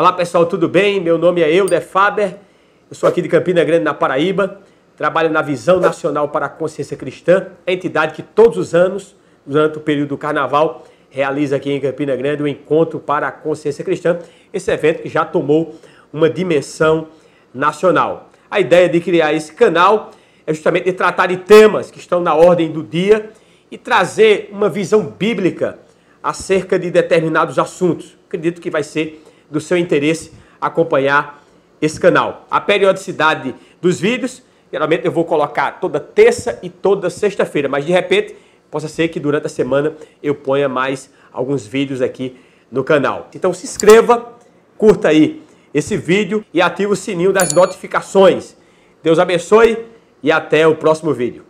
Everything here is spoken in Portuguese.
Olá pessoal, tudo bem? Meu nome é Euder Faber, eu sou aqui de Campina Grande, na Paraíba, trabalho na Visão Nacional para a Consciência Cristã, entidade que todos os anos, durante o período do Carnaval, realiza aqui em Campina Grande o Encontro para a Consciência Cristã, esse evento que já tomou uma dimensão nacional. A ideia de criar esse canal é justamente de tratar de temas que estão na ordem do dia e trazer uma visão bíblica acerca de determinados assuntos. Acredito que vai ser do seu interesse acompanhar esse canal. A periodicidade dos vídeos, geralmente eu vou colocar toda terça e toda sexta-feira, mas de repente possa ser que durante a semana eu ponha mais alguns vídeos aqui no canal. Então se inscreva, curta aí esse vídeo e ative o sininho das notificações. Deus abençoe e até o próximo vídeo.